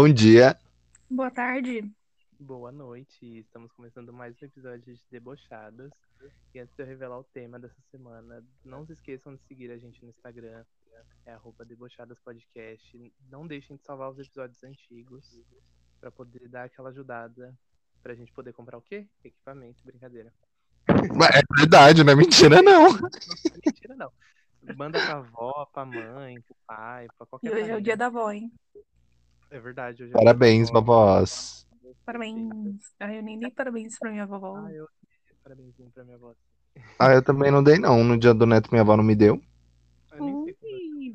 Bom dia. Boa tarde. Boa noite. Estamos começando mais um episódio de Debochadas. E antes de eu revelar o tema dessa semana, não se esqueçam de seguir a gente no Instagram, é arroba Debochadas Podcast. Não deixem de salvar os episódios antigos para poder dar aquela ajudada pra gente poder comprar o quê? Equipamento, brincadeira. É verdade, não é mentira, não. Não é mentira, não. Manda pra avó, pra mãe, pro pai, pra E qualquer hoje é o dia da avó, hein? É verdade. Hoje é Parabéns, vovós. Parabéns. Ai, eu nem dei parabéns pra minha vovó. Ah, eu parabéns pra minha avó. Ah, eu também não dei, não. No dia do neto, minha avó não me deu. Eu nem sei como Ui,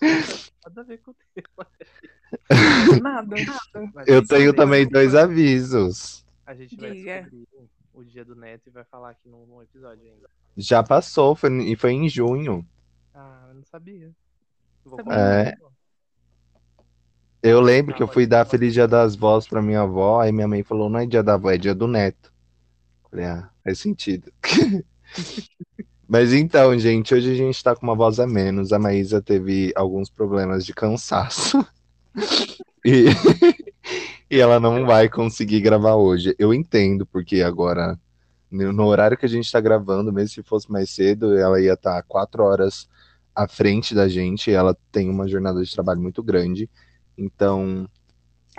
nada a ver com o tema. Nada. Mas Eu tenho também dois avisos. A gente vai Diga. descobrir o dia do neto e vai falar aqui no episódio ainda. Já passou, foi, e foi em junho. Ah, eu não sabia. Vou Tá É. Eu lembro que eu fui dar Feliz Dia das Vós pra minha avó, aí minha mãe falou, não é dia da avó, é dia do neto. Falei, ah, faz sentido. Mas então, gente, hoje a gente tá com uma voz a menos. A Maísa teve alguns problemas de cansaço. E, e ela não vai conseguir gravar hoje. Eu entendo, porque agora, no horário que a gente tá gravando, mesmo se fosse mais cedo, ela ia estar quatro horas à frente da gente. E ela tem uma jornada de trabalho muito grande. Então,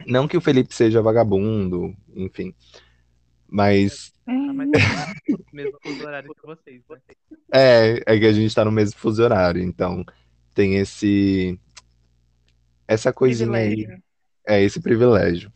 não que o Felipe seja vagabundo, enfim. Mas Ah, mas tá no mesmo fuso horário que vocês, né? é, é que a gente tá no mesmo fuso horário, então tem esse essa coisinha aí, Privilégio. é esse privilégio.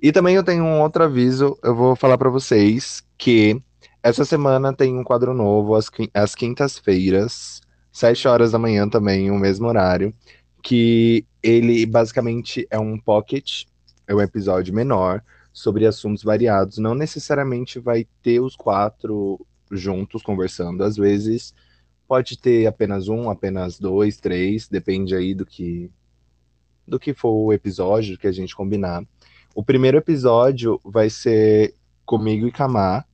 E também eu tenho um outro aviso, eu vou falar pra vocês que essa semana tem um quadro novo às quintas-feiras, sete horas da manhã também, o mesmo horário, que ele basicamente é um pocket, é um episódio menor sobre assuntos variados, não necessariamente vai ter os quatro juntos conversando. Às vezes pode ter apenas um, apenas dois, três, depende aí do que do que for o episódio que a gente combinar. O primeiro episódio vai ser comigo e Kamar.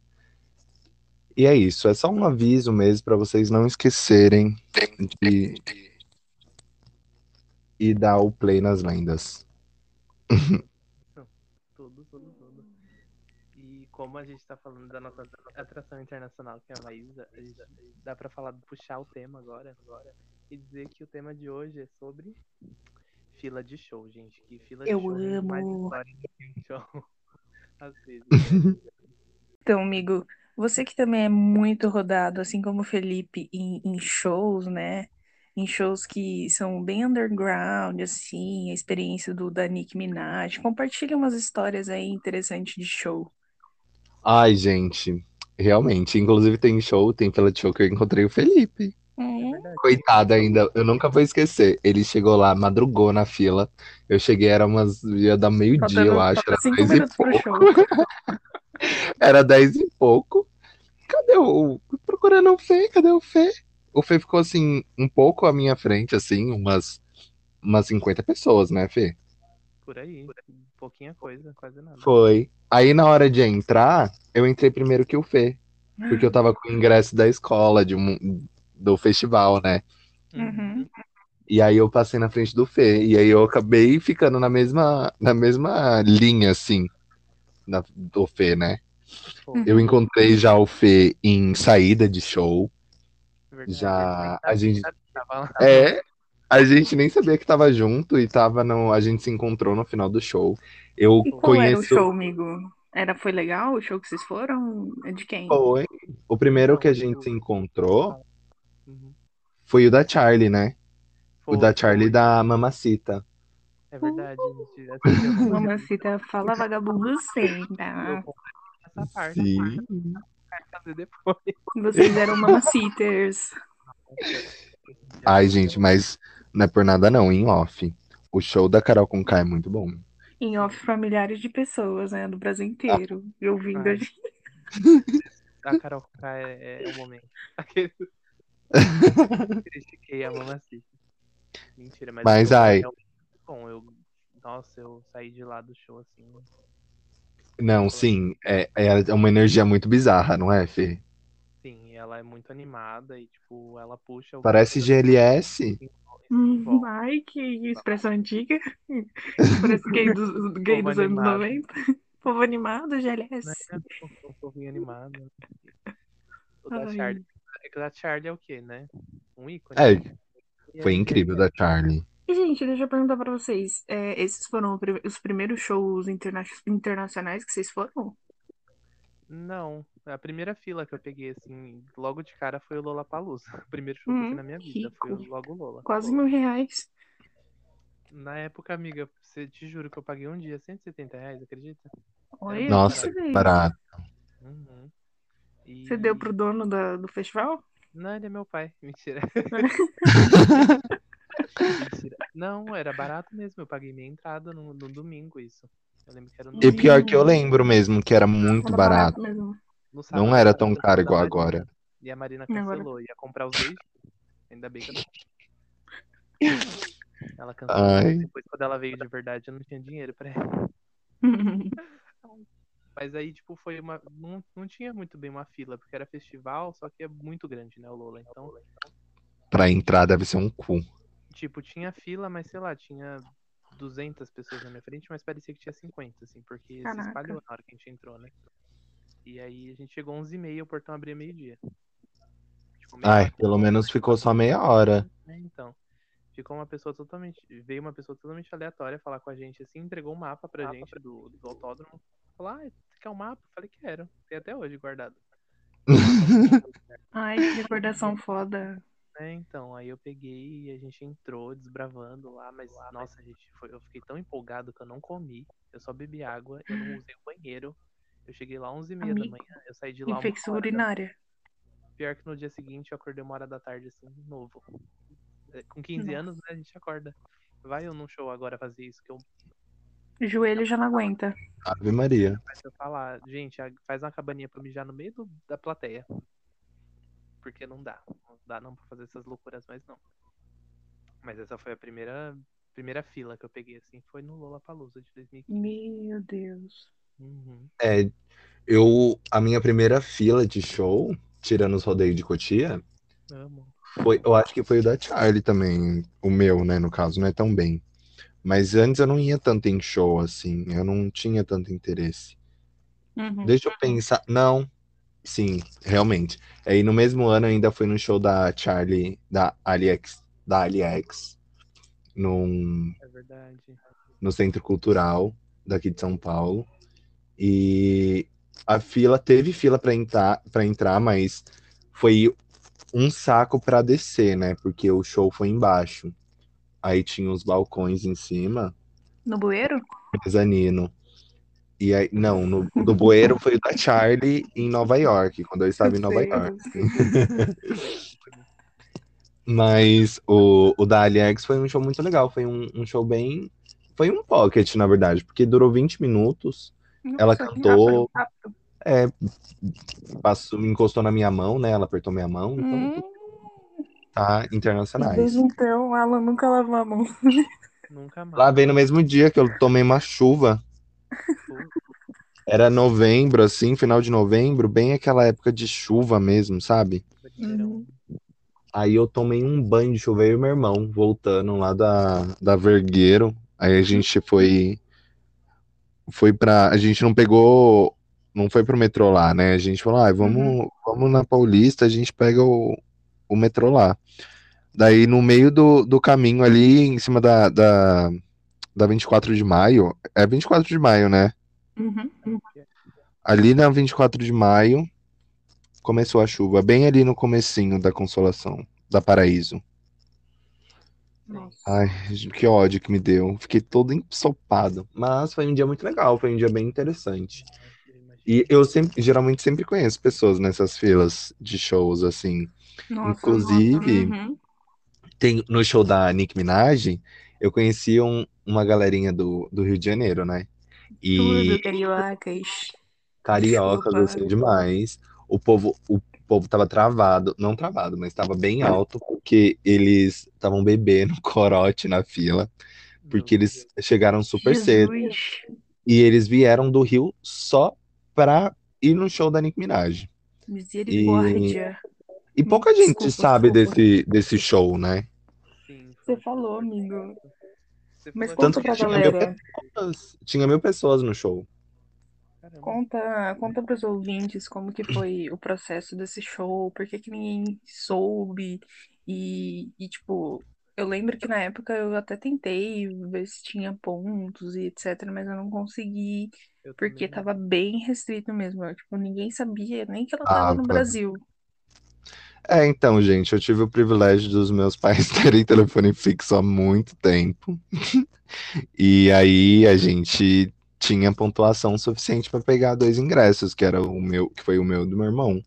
E é isso, é só um aviso mesmo para vocês não esquecerem de e dar o play nas lendas. Tudo, tudo, tudo. E como a gente tá falando da nossa atração internacional, que é a Maísa, dá pra falar, puxar o tema agora, agora e dizer que o tema de hoje é sobre fila de show, gente. Que fila Eu de show mais amo. história do que um show. Às vezes. né? Então, amigo, você que também é muito rodado, assim como o Felipe, em, em shows, né? Em shows que são bem underground, assim, a experiência do da Nicki Minaj. Compartilha umas histórias aí interessantes de show. Ai, gente, realmente, inclusive tem show, tem pela show que eu encontrei o Felipe. Verdade. Coitado ainda, eu nunca vou esquecer. Ele chegou lá, madrugou na fila. Eu cheguei, era umas. ia dar meio-dia, eu acho. Era dez e pouco. show. Era dez e pouco. Cadê o. Procurando o Fê, cadê o Fê? O Fê ficou assim, um pouco à minha frente, assim, umas, umas 50 pessoas, né, Fê? Por aí. Pouquinha coisa, quase nada. Foi. Aí na hora de entrar, eu entrei primeiro que o Fê. Porque eu tava com o ingresso da escola, de um, do festival, né? Uhum. E aí eu passei na frente do Fê. E aí eu acabei ficando na mesma, na mesma linha, assim, na- do Fê, né? Pô, Eu encontrei já o Fê em saída de show. Verdade, já a gente-. É, a gente nem sabia que tava junto e tava no, a gente se encontrou no final do show. Eu E qual era o conheço. show, amigo? Era, foi legal o show que vocês foram? É de quem? Foi. O primeiro que a o- gente se encontrou Uhum. foi o da Charlie, né? O Foi, da Charlie da Mamacita. É verdade, gente. Mamacita fala vagabundo. Eu vou essa parte. Sim. Vai fazer depois. Vocês eram mamaciters. Ai, gente, mas não é por nada não, em off. O show da Carol com K é muito bom. Em off familiares de pessoas, né? Do Brasil inteiro. E ouvindo a gente. A Carol K é, é o momento. Aquele... Critiquei a mamacita. Mentira, mas, Mas, ai. realmente bom. Eu... Nossa, eu saí de lá do show assim. Não, sim, é, é uma energia muito bizarra, não é, Fê? Sim, ela é muito animada e, tipo, ela puxa. Parece GLS. Hum, Bom. Ai, que expressão antiga. Parece gay dos, gay dos anos animado. 90. Povo animado, GLS. Né? Um animado. O da. Charlie. É que o da Charlie é o quê, né? Um ícone. É, foi incrível da Charlie. E, gente, deixa eu perguntar pra vocês. é, esses foram o os primeiros shows interna- internacionais que vocês foram? Não, a primeira fila que eu peguei, assim, logo de cara foi o Lollapalooza. O primeiro show que eu Hum, fui na minha vida foi o- rico. logo o Lola. Quase mil reais. Na época, amiga, você te juro que eu paguei um dia 170 reais, acredita? Olha, Nossa, que fez. barato. Uhum. E... Você deu pro dono da- do festival? Não, ele é meu pai. Mentira. Não, era barato mesmo. Eu paguei minha entrada no, no domingo, isso. Eu lembro que era no E pior que eu lembro mesmo que era muito Era barato. mesmo. no sábado, Não era tão caro da igual Marina. agora. E a Marina E agora? cancelou. Ia comprar os dois. Ainda bem que eu não. Ela cancelou. Ai. Depois, quando ela veio de verdade, eu não tinha dinheiro pra ela. Mas aí, tipo, foi uma. Não, não tinha muito bem uma fila, porque era festival, só que é muito grande, né, o Lola. Então, Pra entrar deve ser um cu. Tipo, tinha fila, mas sei lá, tinha 200 pessoas na minha frente, mas parecia que tinha 50, assim, porque Caraca. se espalhou na hora que a gente entrou, né? E aí a gente chegou 11h30 o portão abria meio-dia. Tipo, meia Ai, pelo menos ficou só meia hora. É, então. Ficou uma pessoa totalmente. Veio uma pessoa totalmente aleatória falar com a gente assim, entregou um mapa pra gente do, do autódromo. Falou, ah, você quer um mapa? Falei, quero. Tem até hoje guardado. Ai, que recordação foda. É, então, aí eu peguei e a gente entrou desbravando lá, mas nossa, gente, foi, eu fiquei tão empolgado que eu não comi, eu só bebi água, eu não usei o banheiro. Eu cheguei lá 11h30 da manhã, eu saí de lá uma Infecção urinária. Pior que no dia seguinte eu acordei uma hora da tarde, assim, novo. É, Com 15 Nossa. anos, né, a gente acorda. Vai eu num show agora fazer isso, que eu O joelho já não aguenta. Ave Maria. Mas eu falar, gente, a- faz uma cabaninha pra mijar no meio do- da plateia. Porque não dá. Não dá não pra fazer essas loucuras, mas não. Mas essa foi a primeira, primeira fila que eu peguei, assim, foi no Lollapalooza de 2015. Meu Deus. Uhum. É, eu. A minha primeira fila de show, tirando os rodeios de Cotia, Amo. foi, eu acho que foi o da Charlie também. O meu, né, no caso, não é tão bem. Mas antes eu não ia tanto em show, assim. Eu não tinha tanto interesse. Uhum. Deixa eu pensar. Não. Sim, realmente. Aí no mesmo ano eu ainda fui no show da Charlie, da AliEx, da AliEx, num, É verdade. no Centro Cultural daqui de São Paulo. E a fila teve fila para entrar, para entrar, mas foi um saco para descer, né? Porque o show foi embaixo. Aí tinha os balcões em cima, No bueiro? mezanino. E aí, não, no, o do Bueiro foi o da Charlie em Nova York, quando eu estava em Nova Sei, York. Mas o, o da AliEx foi um show muito legal. Foi um, um show bem. Foi um pocket, na verdade, porque durou 20 minutos. Ela Nossa, que cantou. rápido, É, passou, me encostou na minha mão, né? Ela apertou minha mão, então Hum, tá internacionais. desde então, Alan nunca lavou a mão. Nunca mais. Lá veio no mesmo dia que eu tomei uma chuva. Era novembro, assim, final de novembro, bem aquela época de chuva mesmo, sabe? Uhum. Aí eu tomei um banho de chuva, e meu irmão, voltando lá da, da Vergueiro. Aí a gente foi. Foi pra. A gente não pegou. Não foi pro metrô lá, né? A gente falou, ah, vamos, vamos na Paulista, a gente pega o, o metrô lá. Daí no meio do, do caminho ali, em cima da, da, da 24 de maio. É 24 de maio, né? Uhum. Ali na 24 de maio começou a chuva, bem ali no comecinho da Consolação, da Paraíso. Nossa. Ai, que ódio que me deu. Fiquei todo ensopado. Mas foi um dia muito legal, foi um dia bem interessante. E eu sempre, geralmente sempre conheço pessoas nessas filas de shows, assim. Nossa, Inclusive, nossa, uhum. Tem, no show da Nicki Minaj, eu conheci um- uma galerinha do, do Rio de Janeiro, né? E Tudo, cariocas. cariocas, Desculpa. assim, demais. O povo, o povo tava travado, não travado, mas tava bem alto, porque eles estavam bebendo corote na fila, porque eles chegaram super cedo. Jesus. E eles vieram do Rio só pra ir no show da Nicki Minaj. Misericórdia. E pouca gente Desculpa, sabe desculpa. desse, desse show, né? Sim, Você falou, amigo. Mas Tanto conta que pra tinha mil galera. pessoas. Tinha mil pessoas no show. caramba. Conta, conta pros ouvintes como que foi o processo desse show, por que que ninguém soube. E, e, tipo, eu lembro que na época eu até tentei ver se tinha pontos e etc, mas eu não consegui, Eu porque também tava bem restrito mesmo. Tipo, ninguém sabia nem que ela Ah, tava no tá. Brasil. É, então, gente, eu tive o privilégio dos meus pais terem telefone fixo há muito tempo. E aí a gente tinha pontuação suficiente para pegar dois ingressos, que era o meu, que foi o meu do meu irmão.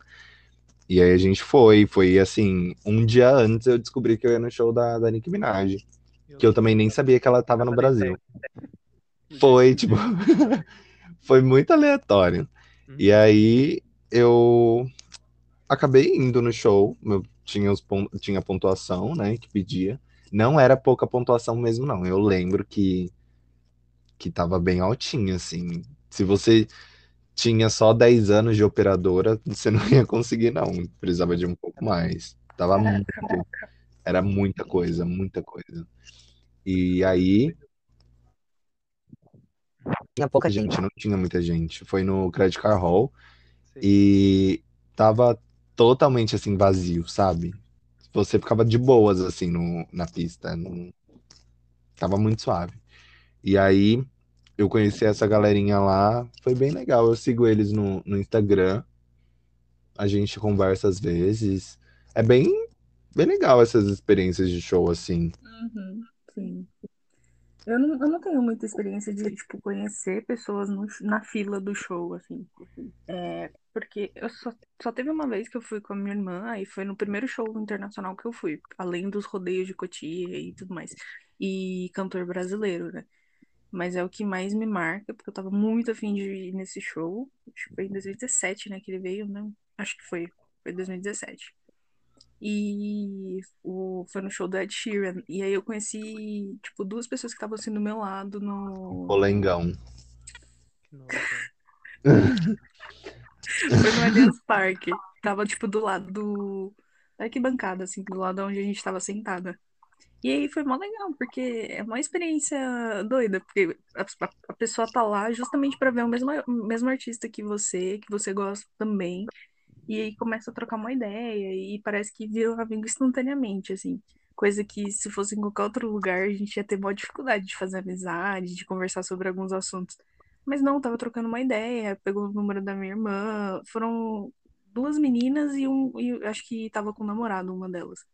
E aí a gente foi, foi assim, um dia antes eu descobri que eu ia no show da, da Nicki Minaj, que eu também nem sabia que ela tava no Brasil. Foi, tipo, foi muito aleatório. E aí eu acabei indo no show, eu tinha, os tinha pontuação, né, que pedia. Não era pouca pontuação mesmo, não. Eu lembro que, que tava bem altinha, assim. Se você tinha só 10 anos de operadora, você não ia conseguir, não. Precisava de um pouco mais. Tava muito, era muita coisa, muita coisa. E aí tinha pouca gente, não tinha muita gente. Foi no Credit Card Hall Sei. e tava totalmente assim vazio, sabe? Você ficava de boas assim no, na pista, não... tava muito suave. E aí eu conheci essa galerinha lá, foi bem legal. Eu sigo eles no, no Instagram, a gente conversa às vezes. É bem, bem legal essas experiências de show assim. Uhum, sim. Eu não, eu não tenho muita experiência de, tipo, conhecer pessoas no- na fila do show, assim. É, porque eu só, só teve uma vez que eu fui com a minha irmã e foi no primeiro show internacional que eu fui, além dos rodeios de Cotia e tudo mais. E cantor brasileiro, né? Mas é o que mais me marca, porque eu tava muito afim de ir nesse show. Acho que foi em 2017, né, que ele veio, né? Acho que foi. Foi 2017. E o, foi no show do Ed Sheeran. E aí eu conheci, tipo, duas pessoas que estavam assim do meu lado no. Polengão. Foi no Allianz Parque. Tava, tipo, do lado do. Da arquibancada, assim, do lado onde a gente tava sentada. E aí foi mó legal, porque é uma experiência doida, porque a, a- pessoa tá lá justamente pra ver o mesmo, o mesmo artista que você, que você gosta também. E aí começa a trocar uma ideia e parece que vira um amigo instantaneamente, assim. Coisa que se fosse em qualquer outro lugar, a gente ia ter maior dificuldade de fazer amizade, de conversar sobre alguns assuntos. Mas não, tava trocando uma ideia, pegou o número da minha irmã. Foram duas meninas e um, e acho que tava com um namorado, uma delas.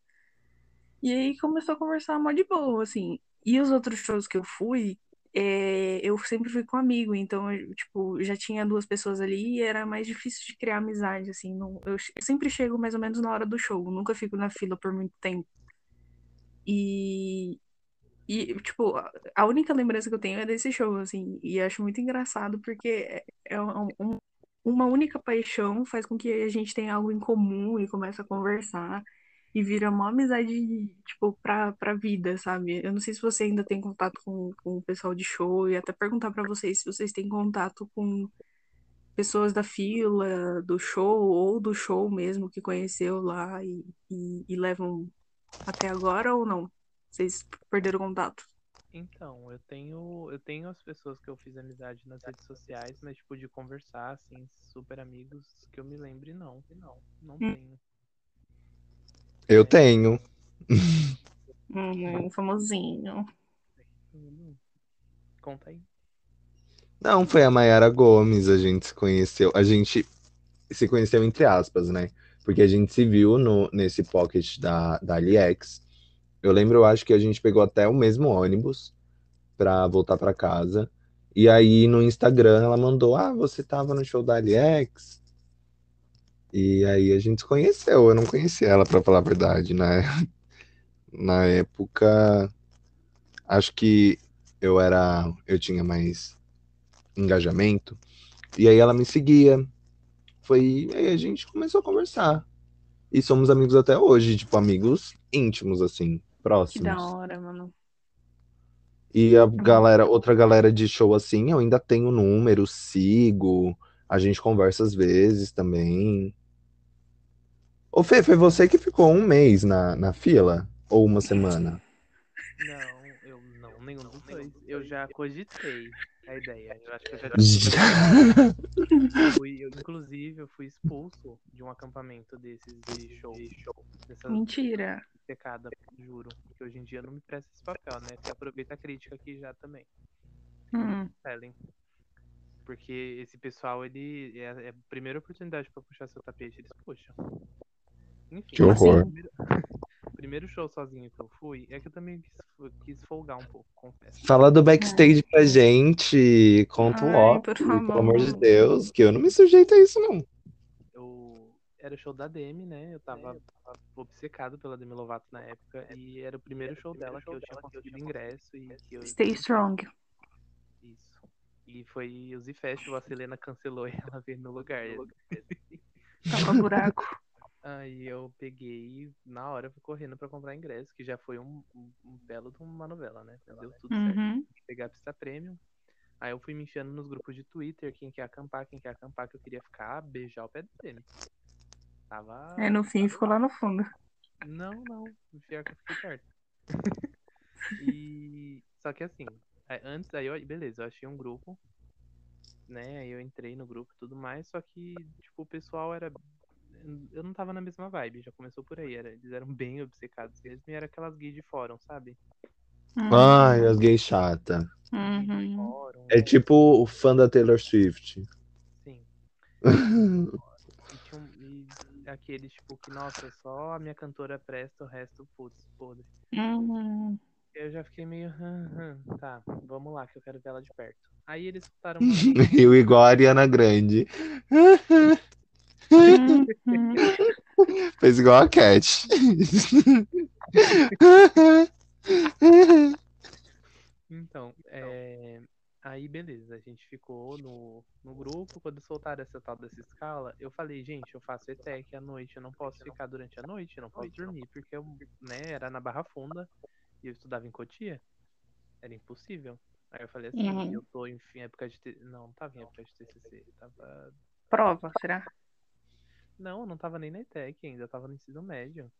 E aí começou a conversar mó de boa, assim. E os outros shows que eu fui, é, eu sempre fui com amigo, então, eu, tipo, já tinha duas pessoas ali e era mais difícil de criar amizade, assim. Não, eu che- sempre chego mais ou menos na hora do show, nunca fico na fila por muito tempo. E, e tipo, a- a única lembrança que eu tenho é desse show, assim, e acho muito engraçado porque é, é um- um- uma única paixão faz com que a gente tenha algo em comum e comece a conversar e vira uma amizade, tipo, pra, pra vida, sabe? Eu não sei se você ainda tem contato com, com o pessoal de show e até perguntar pra vocês se vocês têm contato com pessoas da fila, do show ou do show mesmo que conheceu lá e, e, e levam até agora ou não? Vocês perderam contato? Então, eu tenho, eu tenho as pessoas que eu fiz amizade nas redes sociais, mas tipo de conversar assim, super amigos, que eu me lembre não, não, não Hum. tenho. Eu tenho. Hum, famosinho. Hum, Conta aí. Não, foi a Mayara Gomes, a gente se conheceu. A gente se conheceu entre aspas, né? Porque a gente se viu no, nesse pocket da, da AliEx. Eu lembro, eu acho que a gente pegou até o mesmo ônibus pra voltar pra casa. E aí no Instagram ela mandou: Ah, você tava no show da AliEx? E aí a gente se conheceu. Eu não conhecia ela, pra falar a verdade, né? Na época, acho que eu era. Eu tinha mais engajamento. E aí ela me seguia. Foi. Aí a gente começou a conversar. E somos amigos até hoje, tipo, amigos íntimos, assim, Que próximos. da hora, mano. E a galera, outra galera de show assim, eu ainda tenho número, sigo, a gente conversa às vezes também. Ô Fê, foi você que ficou um mês na, na fila? Ou uma semana? Não, eu não, nenhum dos dois. Eu já cogitei a ideia. Eu acho que eu já fui, eu, inclusive, eu fui expulso de um acampamento desses de show. Dessas Mentira. pecada, juro. Que hoje em dia não me presta esse papel, né? Você aproveita a crítica aqui já também. Hum. Porque esse pessoal, ele é, é a primeira oportunidade pra puxar seu tapete, eles puxam. Enfim, Que horror. o primeiro, o primeiro show sozinho que eu fui é que eu também quis, quis folgar um pouco, confesso. Fala do backstage pra gente. Conta o Ai, ó, por pelo amor de. Deus, que eu não me sujeito a isso, não. Eu era o show da Demi, né? Eu tava, tava obcecado pela Demi Lovato na época e era o primeiro show dela que eu tinha conseguido ingresso e que eu Stay strong. isso. E foi o Z Festival, a Selena cancelou e ela veio no lugar. Tava buraco. Aí eu peguei na hora fui correndo pra comprar ingresso, que já foi um, um, um belo de uma novela, né? Deu tudo certo. Uhum. Pegar a pista premium. Aí eu fui me enchendo nos grupos de Twitter, quem quer acampar, quem quer acampar, que eu queria ficar, beijar o pé dele. Tava. Aí no fim ficou lá no fundo. Não, não. Pior que eu fiquei perto. e. Só que assim, antes, aí eu, beleza, eu achei um grupo, né? Aí eu entrei no grupo e tudo mais, só que, tipo, o pessoal era. Eu não tava na mesma vibe, já começou por aí. Era, eles eram bem obcecados mesmo e era aquelas gays de fórum, sabe? Uhum. Ai, as gays chata. Uhum. Fórum, É tipo o fã da Taylor Swift. sim. E, tinha um, e aqueles, tipo, que, nossa, só a minha cantora presta, o resto, putz, podre. Uhum. Eu já fiquei meio. "Hum, hum, tá, vamos lá, que eu quero ver ela de perto. Aí eles soltaram uma. Rio igual a Ariana Grande. Fez igual a Cat. Então, é, aí beleza, a gente ficou no, no grupo. Quando soltaram essa tal dessa escala, eu falei, gente, eu faço ETEC à noite, eu não posso ficar durante a noite, eu não posso dormir, porque eu, né, era na Barra Funda e eu estudava em Cotia. Era impossível. Aí eu falei assim, Uhum. eu tô em fim, época de. Não, não tava em época de TCC, tava. Prova, será? Não, não tava nem na ETEC ainda, eu tava no ensino médio.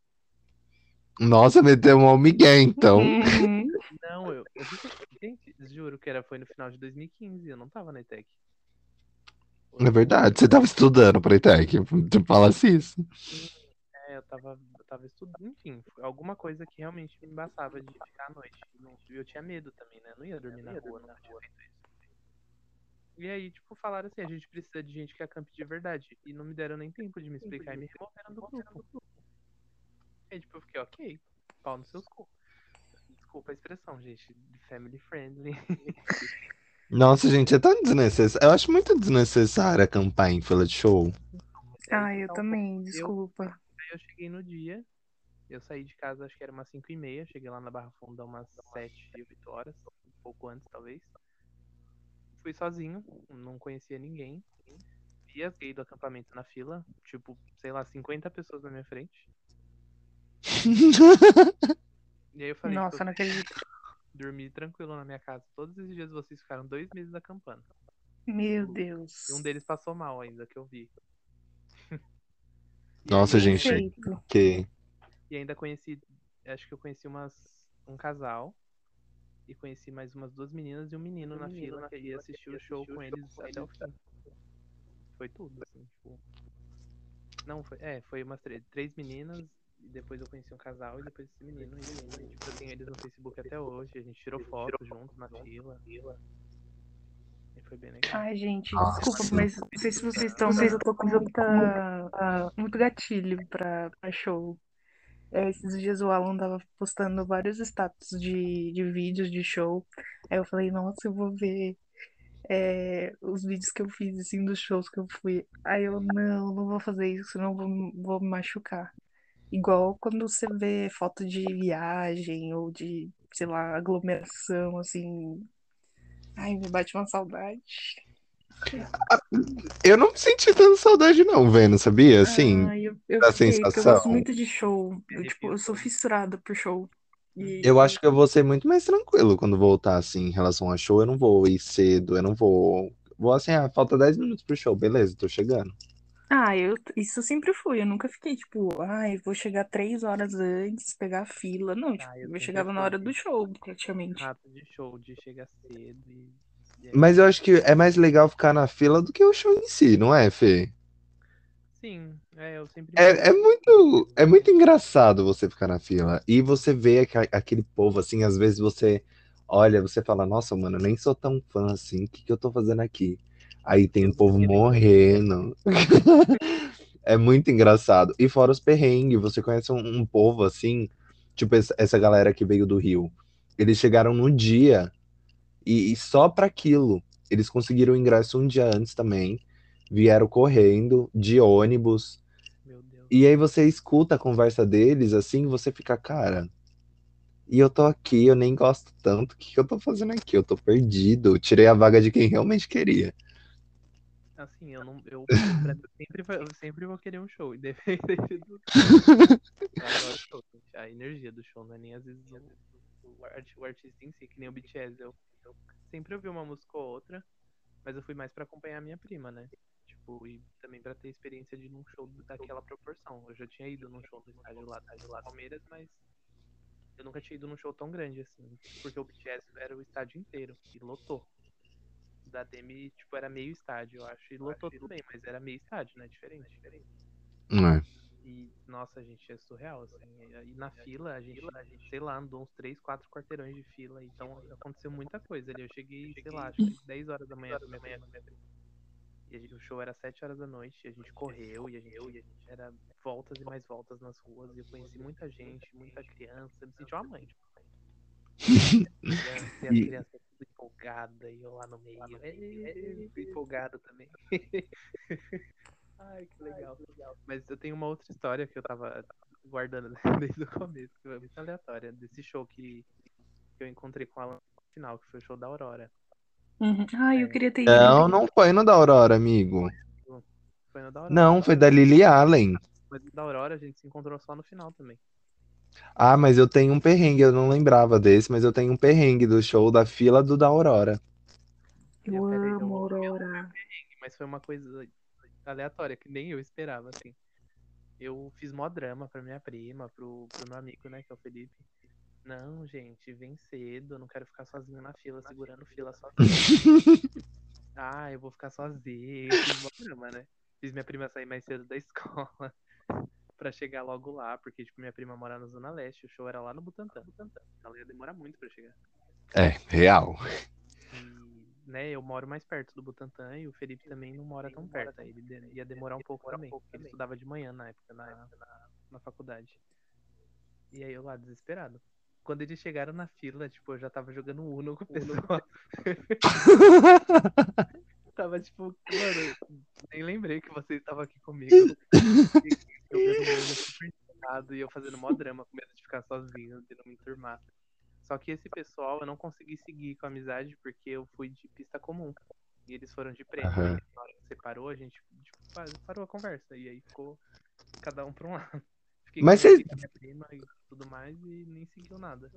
Nossa, meteu um Miguel, então. Uhum. Não, eu, eu gente, juro que era, foi no final de 2015, eu não tava na ETEC. É verdade, você tava estudando pra ITEC. Tu falasse isso. É, eu tava, eu tava estudando, enfim, alguma coisa que realmente me embaçava de ficar à noite. Não- Eu tinha medo também, né? Não ia dormir na rua, isso. E aí, tipo, falaram assim, a gente precisa de gente que acampe de verdade. E não me deram nem tempo de me explicar e me removeram do grupo. Aí, tipo, eu fiquei, ok, pau nos seus cu. Desculpa a expressão, gente, family friendly. Nossa, gente, é tão desnecessário. Eu acho muito desnecessário acampar em fila de show. Ah, eu Então, também, desculpa. Aí eu cheguei no dia, eu saí de casa, acho que era umas 5 e meia, cheguei lá na Barra Funda umas 7, 8 horas, um pouco antes talvez. Fui sozinho, não conhecia ninguém. Vi as gays do acampamento na fila, tipo, sei lá, 50 pessoas na minha frente. E aí eu falei, Nossa, não acredito. dormi tranquilo na minha casa. Todos esses dias vocês ficaram dois meses acampando. Meu Deus. E um deles passou mal ainda, que eu vi. Nossa, gente. Que... E ainda conheci, acho que eu conheci umas, um casal. E conheci mais umas duas meninas e um menino na fila que ia assistir o show com eles até o fim. Foi tudo, assim, tipo. Não, foi, é, foi umas três, três meninas, e depois eu conheci um casal e depois esse menino. E, tipo, eu tenho eles no Facebook até hoje, a gente tirou foto junto na fila. E foi bem legal. Ai, gente, Nossa. desculpa, mas não sei se vocês estão, mas eu tô com muita, ah, muito gatilho pra, pra show. É, esses dias o Alan tava postando vários status de, de vídeos de show. Aí eu falei, nossa, eu vou ver é, os vídeos que eu fiz, assim, dos shows que eu fui. Aí eu, não, não vou fazer isso, senão vou, vou me machucar. Igual quando você vê foto de viagem ou de, sei lá, aglomeração, assim. Ai, me bate uma saudade. Eu não senti tanta saudade, não, vendo, sabia? Assim, Ai, eu, eu da fiquei, porque eu sensação. gosto muito de show. Eu, tipo, eu sou fissurada por show. E eu acho que eu vou ser muito mais tranquilo quando voltar, assim, em relação a show. Eu não vou ir cedo, eu não vou. Vou assim, ah, falta 10 minutos pro show, beleza, tô chegando. Ah, eu, isso eu sempre fui. Eu nunca fiquei tipo, ai, vou chegar três horas antes, pegar a fila. Não, tipo, Ah, eu eu sempre chegava na hora do show, praticamente. rato de show, de chegar cedo e. Mas eu acho que é mais legal ficar na fila do que o show em si, não é, Fê? Sim, é, eu sempre. É, é muito, é muito engraçado você ficar na fila. E você vê aquele povo assim, às vezes você olha, você fala, nossa, mano, eu nem sou tão fã assim, o que que eu tô fazendo aqui? Aí tem um povo morrendo. É muito engraçado. E fora os perrengues, você conhece um, um povo assim, tipo essa, essa galera que veio do Rio. Eles chegaram no dia e, e só para aquilo. Eles conseguiram o ingresso um dia antes também. Vieram correndo de ônibus. Meu Deus. E aí você escuta a conversa deles assim, você fica, cara. E eu tô aqui, eu nem gosto tanto. O que que eu tô fazendo aqui? Eu tô perdido. Tirei a vaga de quem realmente queria. Assim, eu não. Eu, sempre, eu sempre vou querer um show, independente do. Eu adoro show, gente. A energia do show, não é nem às vezes o, o artista em si, que nem o BTS. Eu, eu sempre ouvi uma música ou outra, mas eu fui mais pra acompanhar a minha prima, né? Tipo, e também pra ter experiência de ir num show daquela proporção. Eu já tinha ido num show do estádio lá, estádio lá Palmeiras, mas eu nunca tinha ido num show tão grande assim, porque o BTS era o estádio inteiro e lotou. Da Demi, tipo, era meio estádio, eu acho. E lotou tudo bem, mas era meio estádio, né? Diferente, diferente. É. E, nossa, gente, é surreal, assim. E na fila, a gente, a gente, sei lá, andou uns 3, 4 quarteirões de fila. Então aconteceu muita coisa ali. Eu cheguei, sei lá, acho que 10 horas da manhã da minha. E a gente- o show era 7 horas da noite, e a gente correu, e a gente, e a gente era voltas e mais voltas nas ruas. E eu conheci muita gente, muita criança. Eu me senti uma mãe, tipo. E as E- crianças tudo empolgadas, e eu lá no meio. "Ê, fui empolgado também. Ai, que legal. Mas eu tenho uma outra história que eu tava guardando desde o começo, que foi muito aleatória, desse show que, que eu encontrei com ela no final, que foi o show da Aurora. Uhum. Ai, eu queria ter ido. Não, não foi no da Aurora, amigo. Foi no da Aurora. Não, foi da Lily Allen. Mas no da Aurora a gente se encontrou só no final também. Ah, mas eu tenho um perrengue, eu não lembrava desse, mas eu tenho um perrengue do show da fila do da Aurora. Eu amo Aurora. Mas foi uma coisa aleatória, que nem eu esperava, assim. Eu fiz mó drama pra minha prima, pro, pro meu amigo, né, que é o Felipe. Não, gente, vem cedo, eu não quero ficar sozinho na fila, segurando fila sozinho. ah, eu vou ficar sozinho. Eu fiz mó drama, né? Fiz minha prima sair mais cedo da escola pra chegar logo lá, porque, tipo, minha prima mora na Zona Leste, o show era lá no Butantã. Butantã. Ela ia demorar muito pra chegar. É, real. E, né, eu moro mais perto do Butantã e o Felipe também não mora tão perto. Aí ele ia demorar um pouco também. Ele estudava de manhã na época, na, na, na faculdade. E aí eu lá, desesperado. Quando eles chegaram na fila, tipo, eu já tava jogando Uno com o pessoal. tava tipo, mano, nem lembrei que você estava aqui comigo. E jogando Uno super e eu fazendo mó drama, com medo de ficar sozinho, de não me enturmar. Só que esse pessoal eu não consegui seguir com a amizade porque eu fui de pista comum. E eles foram de prêmio. Aham. E na hora que separou, a gente tipo, pa- parou a conversa. E aí ficou cada um pra um lado. Fiquei Mas minha prima e tudo mais e nem seguiu nada.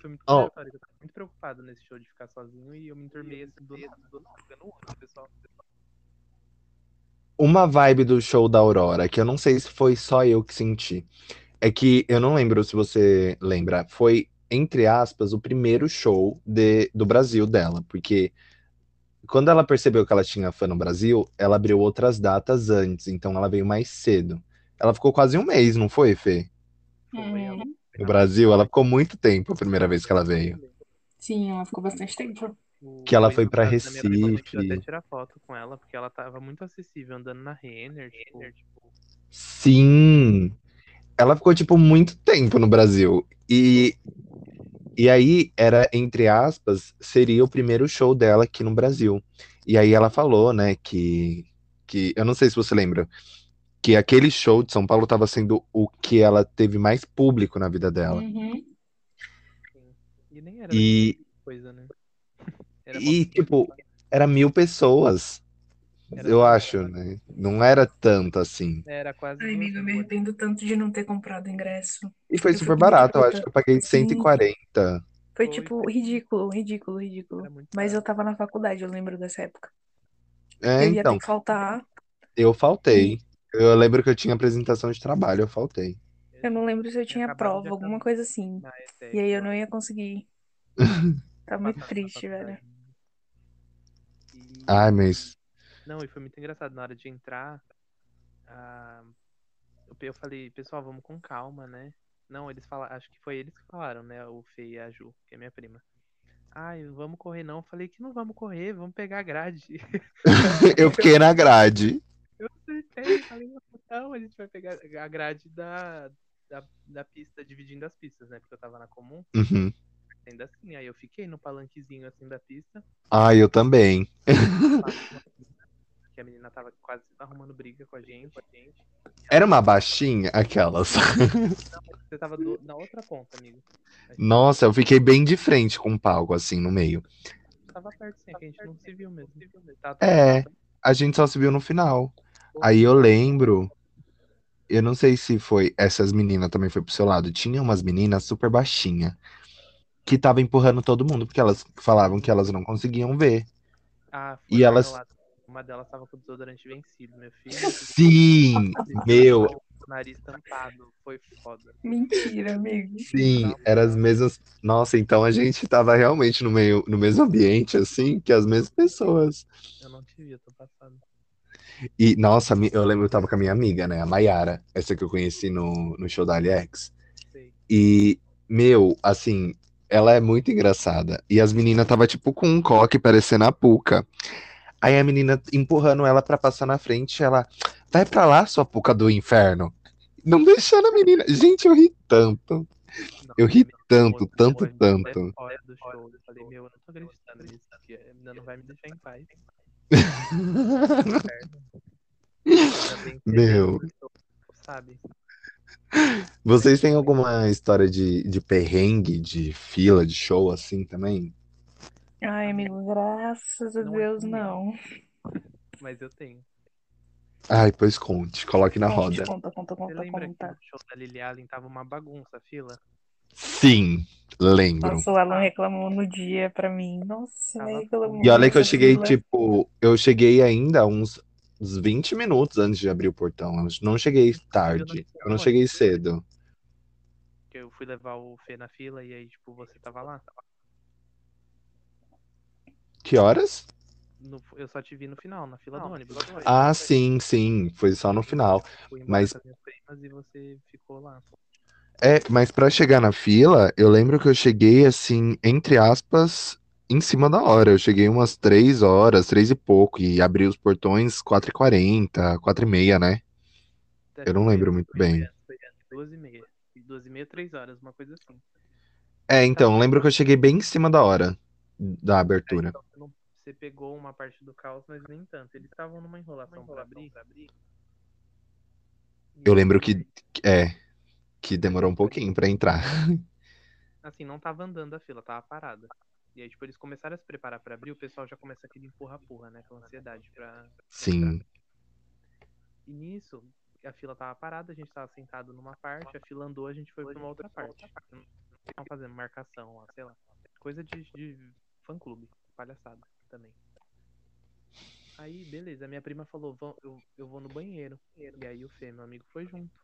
Foi muito aleatório. Eu tava muito preocupado nesse show de ficar sozinho e eu me enturmei assim do nada, do nada, jogando Uno, pessoal. Uma vibe do show da Aurora, que eu não sei se foi só eu que senti. É que eu não lembro se você lembra, foi, entre aspas, o primeiro show de, do Brasil dela, porque quando ela percebeu que ela tinha fã no Brasil, ela abriu outras datas antes, então ela veio mais cedo. Ela ficou quase um mês, não foi, Fê? Uhum. No Brasil, ela ficou muito tempo a primeira vez que ela veio. Sim, ela ficou bastante tempo. O- Que ela foi prima Recife. conseguiu até tirar foto com ela, porque ela tava muito acessível, andando na Renner, tipo, Sim. Ela ficou, tipo, muito tempo no Brasil. E, e aí, era, entre aspas, seria o primeiro show dela aqui no Brasil. E aí ela falou, né, que, que. Eu não sei se você lembra, que aquele show de São Paulo estava sendo o que ela teve mais público na vida dela. Uhum. e nem era E, coisa, né? Era e tipo, era mil pessoas, Era eu acho, né? Não era tanto assim. Era quase. Ai, amigo, eu me arrependo tanto de não ter comprado o ingresso. E foi Eu super barato, eu acho que eu paguei Sim. 140. Foi Foi, tipo ridículo, ridículo, ridículo. Mas eu tava na faculdade, eu lembro dessa época. É, eu ia então. ter que faltar Eu faltei. Eu lembro que eu tinha apresentação de trabalho, eu faltei. Eu não lembro se eu tinha prova, alguma coisa assim. E aí eu não ia conseguir. Tá muito triste, velho. Ai, mas. Não, e foi muito engraçado. Na hora de entrar, ah, eu falei, pessoal, vamos com calma, né? Não, eles falaram, acho que foi eles que falaram, né? O Fê e a Ju, que é minha prima. Ai, vamos correr não. Eu falei que não vamos correr, vamos pegar a grade. eu fiquei na grade. Eu acertei, falei, não, a gente vai pegar a grade da, da, da pista, dividindo as pistas, né? Porque eu tava na comum, Uhum. ainda assim. Aí eu fiquei no palanquezinho assim da pista. Ai, eu também. que a menina tava quase arrumando briga com a gente. Era uma baixinha, aquelas. Você tava do- na outra ponta, amigo. Nossa, eu fiquei bem de frente com o palco, assim, no meio. Tava perto sim, que a gente não se viu mesmo. Tava É, a gente só se viu no final. Aí eu lembro. Eu não sei se foi. Essas meninas também foi pro seu lado. Tinha umas meninas super baixinha que tava empurrando todo mundo, porque elas falavam que elas não conseguiam ver. Ah, E elas-. Uma delas tava com o desodorante vencido, meu filho. Sim, meu, nariz tampado. Foi foda. Mentira, amigo. sim, eram as mesmas. Nossa, então a gente tava realmente no meio, no mesmo ambiente, assim, que as mesmas pessoas. Eu não te vi, eu tô passado. E, nossa, eu lembro, eu tava com a minha amiga, né, a Mayara, essa que eu conheci no, no show da AliEx. Sei. E, meu, assim, ela é muito engraçada. E as meninas tava tipo com um coque parecendo a Puca. Aí a menina empurrando ela pra passar na frente, ela, vai pra lá, sua Puca do inferno. Não deixando a menina. Gente, eu ri tanto. Não, Eu ri tanto, tanto, tanto. do show. Eu falei, meu, eu não tô acreditando nisso. Porque a menina não vai me deixar em paz. Meu. Sabe? Vocês têm alguma história de, de perrengue, de fila, de show assim também? Ai, amigo, graças a Não é Deus, não. Mas eu tenho. Ai, pois conte, coloque na Conte, roda. Conta, conta, Você conta, lembra que conta. no show da Lily Allen tava uma bagunça a fila? Sim, lembro. Nossa, o Alan reclamou no dia pra mim. Nossa, Tava ele reclamou. E olha que eu cheguei, fila. tipo, eu cheguei ainda uns, uns 20 minutos antes de abrir o portão. Eu não cheguei tarde. Eu não cheguei cedo. Que eu fui levar o Fê na fila e aí, tipo, você tava lá. Que horas? No- eu só te vi no final, na fila do ônibus. Ah, sim, sim. Foi só no final. Mas- e você ficou lá. É, mas pra chegar na fila, eu lembro que eu cheguei assim, entre aspas, em cima da hora. Eu cheguei umas três horas, três e pouco, e abri os portões 4h40, 4h30, né? Eu não lembro muito bem. Foi duas e meia. Duas e meia, três horas, uma coisa assim. É, então, lembro que eu cheguei bem em cima da hora da Aí, abertura. então, você, não- você pegou uma parte do caos, mas nem tanto. Eles estavam numa enrolação pra abrir. Eu lembro que, é, que demorou um pouquinho pra entrar. Assim, não tava andando a fila, tava parada. E aí, tipo, eles começaram a se preparar pra abrir, o pessoal já começa aquele empurra-purra, né? Aquela ansiedade pra. Sim. E nisso, a fila tava parada, a gente tava sentado numa parte, a fila andou, a gente foi pra uma outra parte. Não fazendo marcação lá, sei lá. Coisa de, de fã-clube, palhaçada também. Aí, beleza, minha prima falou, "Vão- eu, eu vou no banheiro. E aí o Fê, meu amigo, foi junto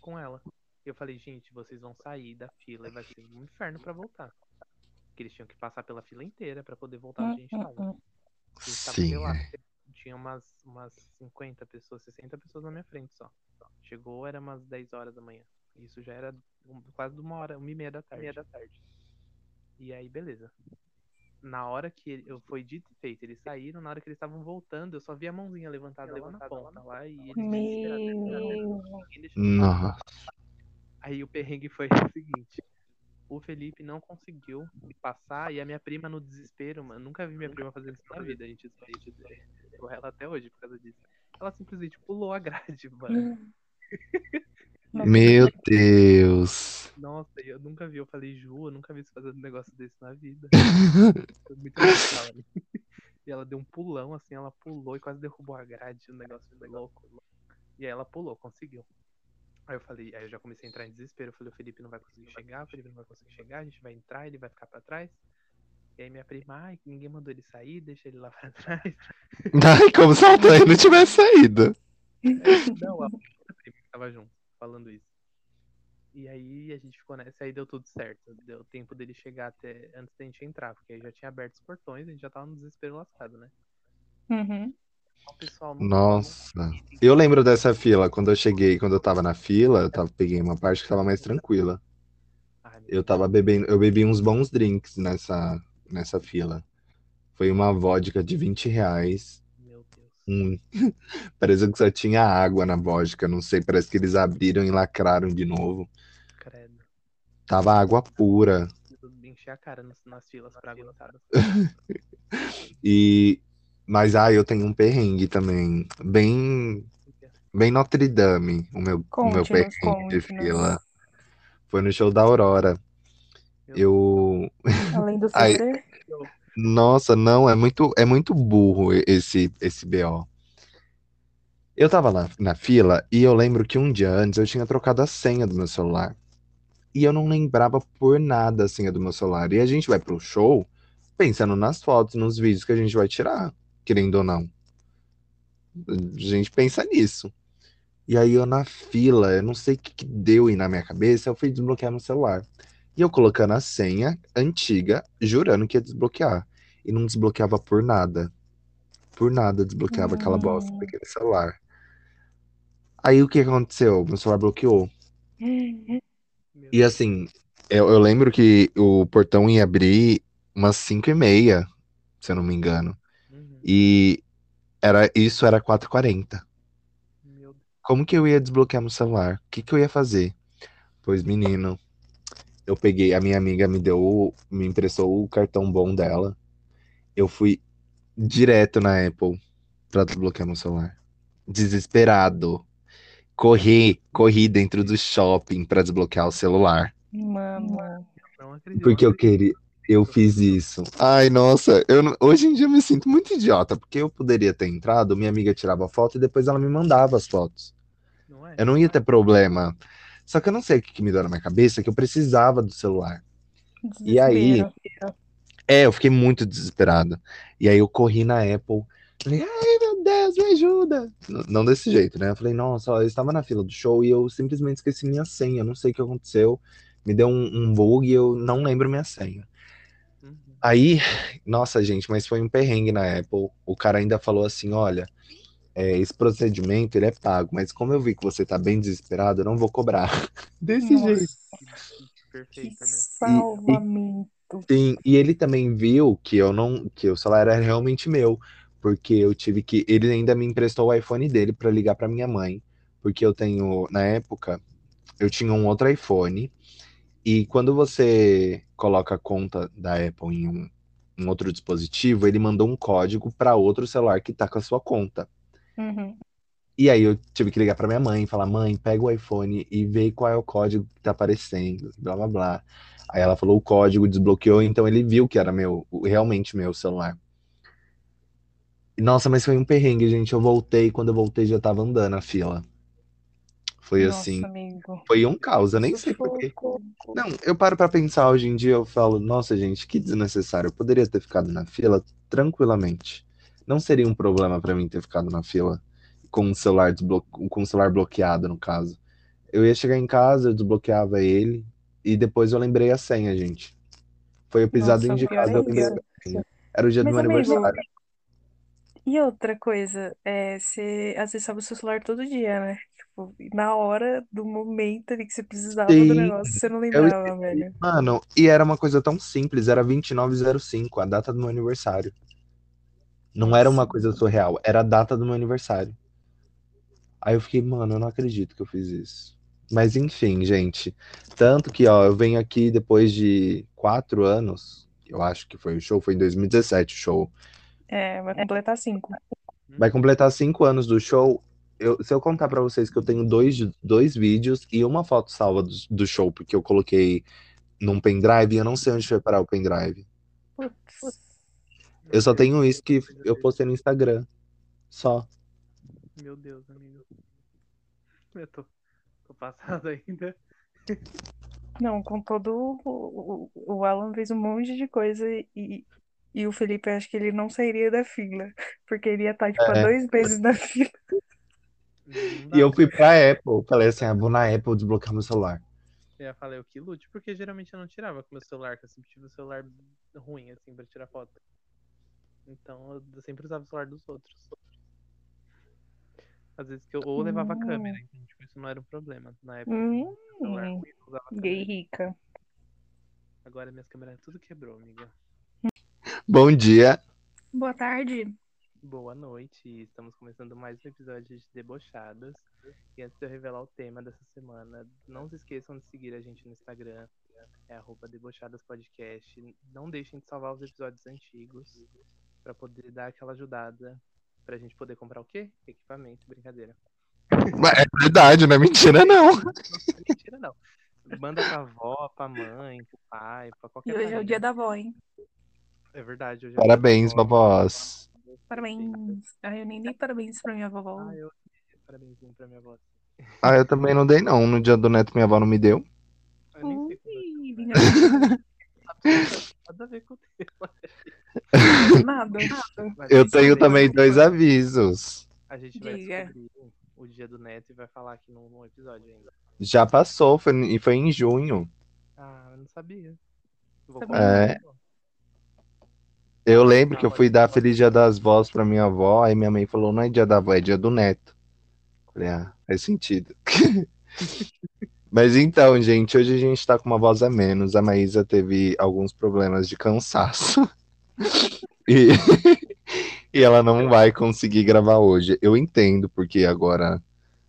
com ela. Eu falei, gente, vocês vão sair da fila e vai ser um inferno pra voltar. Porque eles tinham que passar pela fila inteira pra poder voltar a gente tava. hum. A gente tava, Sim. lá, tinha umas, umas 50 pessoas, 60 pessoas na minha frente só. Chegou, era umas 10 horas da manhã. Isso já era quase uma hora, uma e meia da tarde. E aí, beleza. Na hora que ele, eu foi dito e feito, eles saíram, na hora que eles estavam voltando, eu só vi a mãozinha levantada lá na ponta lá e eles Meu. Nossa. Aí o perrengue foi o seguinte. O Felipe não conseguiu passar e a minha prima no desespero, mano. Nunca vi minha prima fazer isso na vida. A gente a gente ela até hoje por causa disso. Ela simplesmente pulou a grade, mano. Meu Deus. Nossa, eu nunca vi. Eu falei, Ju, eu nunca vi você fazendo um negócio desse na vida. Foi muito legal. ali. E ela deu um pulão, assim, ela pulou e quase derrubou a grade. O negócio foi louco. E aí ela pulou, conseguiu. Aí eu falei, aí eu já comecei a entrar em desespero. Eu falei, o Felipe não vai conseguir chegar, o Felipe não vai conseguir chegar, a gente vai entrar, ele vai ficar pra trás. E aí minha prima, ai, ninguém mandou ele sair, deixa ele lá pra trás. Ai, como se a não tivesse saído. Não, a outra prima que tava junto, falando isso. E aí a gente ficou nessa, aí deu tudo certo. Deu tempo dele chegar até antes da gente entrar, porque aí já tinha aberto os portões, a gente já tava no desespero lascado, né? Uhum. Então, o pessoal não Nossa. Eu lembro dessa fila, quando eu cheguei, quando eu tava na fila, eu tava, peguei uma parte que tava mais tranquila. Eu tava bebendo, eu bebi uns bons drinks nessa, nessa fila. Foi uma vodka de 20 reais. Hum. Parece que só tinha água na vodka, não sei, parece que eles abriram e lacraram de novo. Credo. Tava água pura. Enchi a cara nas, nas filas pra aguentar. E mas ah, eu tenho um perrengue também, bem bem Notre Dame, o meu o meu perrengue de fila. Foi no show da Aurora. Eu Além do Ai. CC? Nossa, não, é muito, é muito burro esse, esse BO. Eu tava lá na fila e eu lembro que um dia antes eu tinha trocado a senha do meu celular. E eu não lembrava por nada a senha do meu celular. E a gente vai pro show pensando nas fotos, nos vídeos que a gente vai tirar, querendo ou não. A gente pensa nisso. E aí eu na fila, eu não sei o que, que deu aí na minha cabeça, eu fui desbloquear meu celular. E eu colocando a senha antiga, jurando que ia desbloquear. E não desbloqueava por nada. Por nada desbloqueava aquela bosta Hum. daquele celular. Aí o que aconteceu? Meu celular bloqueou. E assim, eu, eu lembro que o portão ia abrir umas 5 e meia, se eu não me engano. Uhum. E era, isso era 4h40. Meu Deus. Como que eu ia desbloquear meu celular? O que que eu ia fazer? Pois, menino, eu peguei, a minha amiga me deu, o- me emprestou o cartão bom dela. Eu fui direto na Apple pra desbloquear meu celular. Desesperado. Corri, corri dentro do shopping pra desbloquear o celular. Mano. Não acredito. Porque eu queria, eu fiz isso. Ai, nossa, eu hoje em dia eu me sinto muito idiota, porque eu poderia ter entrado, minha amiga tirava foto e depois ela me mandava as fotos. Não é? Eu não ia ter problema. Só que eu não sei o que, que me deu na minha cabeça, que eu precisava do celular. E aí- Desespero. É, eu fiquei muito desesperado. E aí eu corri na Apple. Falei, ai meu Deus, me ajuda. Não desse jeito, né? Eu falei, nossa, eu estava na fila do show e eu simplesmente esqueci minha senha. Eu não sei o que aconteceu. Me deu um, um bug e eu não lembro minha senha. Uhum. Aí, nossa, gente, mas foi um perrengue na Apple. O cara ainda falou assim: olha, é, esse procedimento ele é pago, mas como eu vi que você tá bem desesperado, eu não vou cobrar. Desse Nossa, jeito. Perfeito, né? salvamento. Sim, e ele também viu que eu não, que o celular era realmente meu, porque eu tive que, ele ainda me emprestou o iPhone dele para ligar para minha mãe, porque eu tenho, na época, eu tinha um outro iPhone, e quando você coloca a conta da Apple em um, um outro dispositivo, ele mandou um código para outro celular que tá com a sua conta. Uhum. E aí eu tive que ligar pra minha mãe, falar, mãe, pega o iPhone e vê qual é o código que tá aparecendo, blá blá blá. Aí ela falou o código, desbloqueou, então ele viu que era meu, realmente meu celular. E, Nossa, mas foi um perrengue, gente. Eu voltei, quando eu voltei já tava andando a fila. Foi Nossa, assim, amigo. foi um caos, eu nem sei porquê. Não, eu paro pra pensar hoje em dia, eu falo, nossa, gente, que desnecessário. Eu poderia ter ficado na fila tranquilamente. Não seria um problema pra mim ter ficado na fila com o celular desblo... com o celular bloqueado, no caso. Eu ia chegar em casa, eu desbloqueava ele e depois eu lembrei a senha, gente. Foi o pisado Nossa, de o pior casa, é eu lembrei a senha. Era o dia do Mas, meu amigo, aniversário. E outra coisa, é, você acessava o seu celular todo dia, né? Tipo, na hora do momento ali que você precisava do Sim, negócio, você não eu lembrava, esqueci. velho. Mano, e era uma coisa tão simples, era 2905, a data do meu aniversário. Não era uma coisa surreal, era a data do meu aniversário. Aí eu fiquei, mano, eu não acredito que eu fiz isso. Mas enfim, gente. Tanto que, ó, eu venho aqui depois de quatro anos, eu acho que foi o show, foi em 2017 o show. É, vai completar cinco. Vai completar cinco anos do show. Eu- se eu contar pra vocês que eu tenho dois, dois vídeos e uma foto salva do, do show, porque eu coloquei num pendrive e eu não sei onde foi parar o pendrive. Putz. Eu só tenho isso que eu postei no Instagram. Só. Meu Deus, amigo. Eu tô, tô passado ainda. Não, com todo o, o, o Alan fez um monte de coisa e, e o Felipe acho que ele não sairia da fila, porque ele ia estar tipo há É. dois meses na fila. E eu fui pra Apple, falei assim, ah, vou na Apple desbloquear meu celular. Eu ia falar eu que lute, porque geralmente eu não tirava com meu celular, que eu sempre tive o celular ruim, assim, pra tirar foto. Então eu sempre usava o celular dos outros. Às vezes que eu ou levava a Hum. câmera, então tipo, isso não era um problema. Na época Hum, celular eu usava a gay rica. Agora minhas câmeras tudo quebrou, amiga. Bom dia. Boa tarde. Boa noite, estamos começando mais um episódio de Debochadas. E antes de eu revelar o tema dessa semana, não se esqueçam de seguir a gente no Instagram, é arroba Debochadas Podcast. Não deixem de salvar os episódios antigos pra poder dar aquela ajudada pra gente poder comprar o quê? Equipamento, brincadeira. Mas É verdade, não é mentira, não. Não é mentira, não. Manda pra avó, pra mãe, pro pai, pra E qualquer hoje é o dia da avó, hein? É verdade, hoje é Parabéns, vovós. Parabéns. Ai, eu nem dei parabéns pra minha vovó. Ah, eu parabenzinho pra minha avó. Ah, eu também não dei, não. No dia do neto, minha avó não me deu. Eu nem sei Ui, vingança. nada a ver com o tema. Nada. Eu tenho também dois avisos. A gente vai Diga. descobrir o dia do neto e vai falar aqui no, no episódio ainda. Já passou, foi, e foi em junho. Ah, eu não sabia. Vou Também contar, É. Eu lembro que eu fui dar Feliz Dia das Vós pra minha avó, aí minha mãe falou, não é dia da avó, é dia do neto. Falei, ah, faz sentido. Mas então, gente, hoje a gente tá com uma voz a menos. A Maísa teve alguns problemas de cansaço. E, e ela não vai conseguir gravar hoje. Eu entendo, porque agora,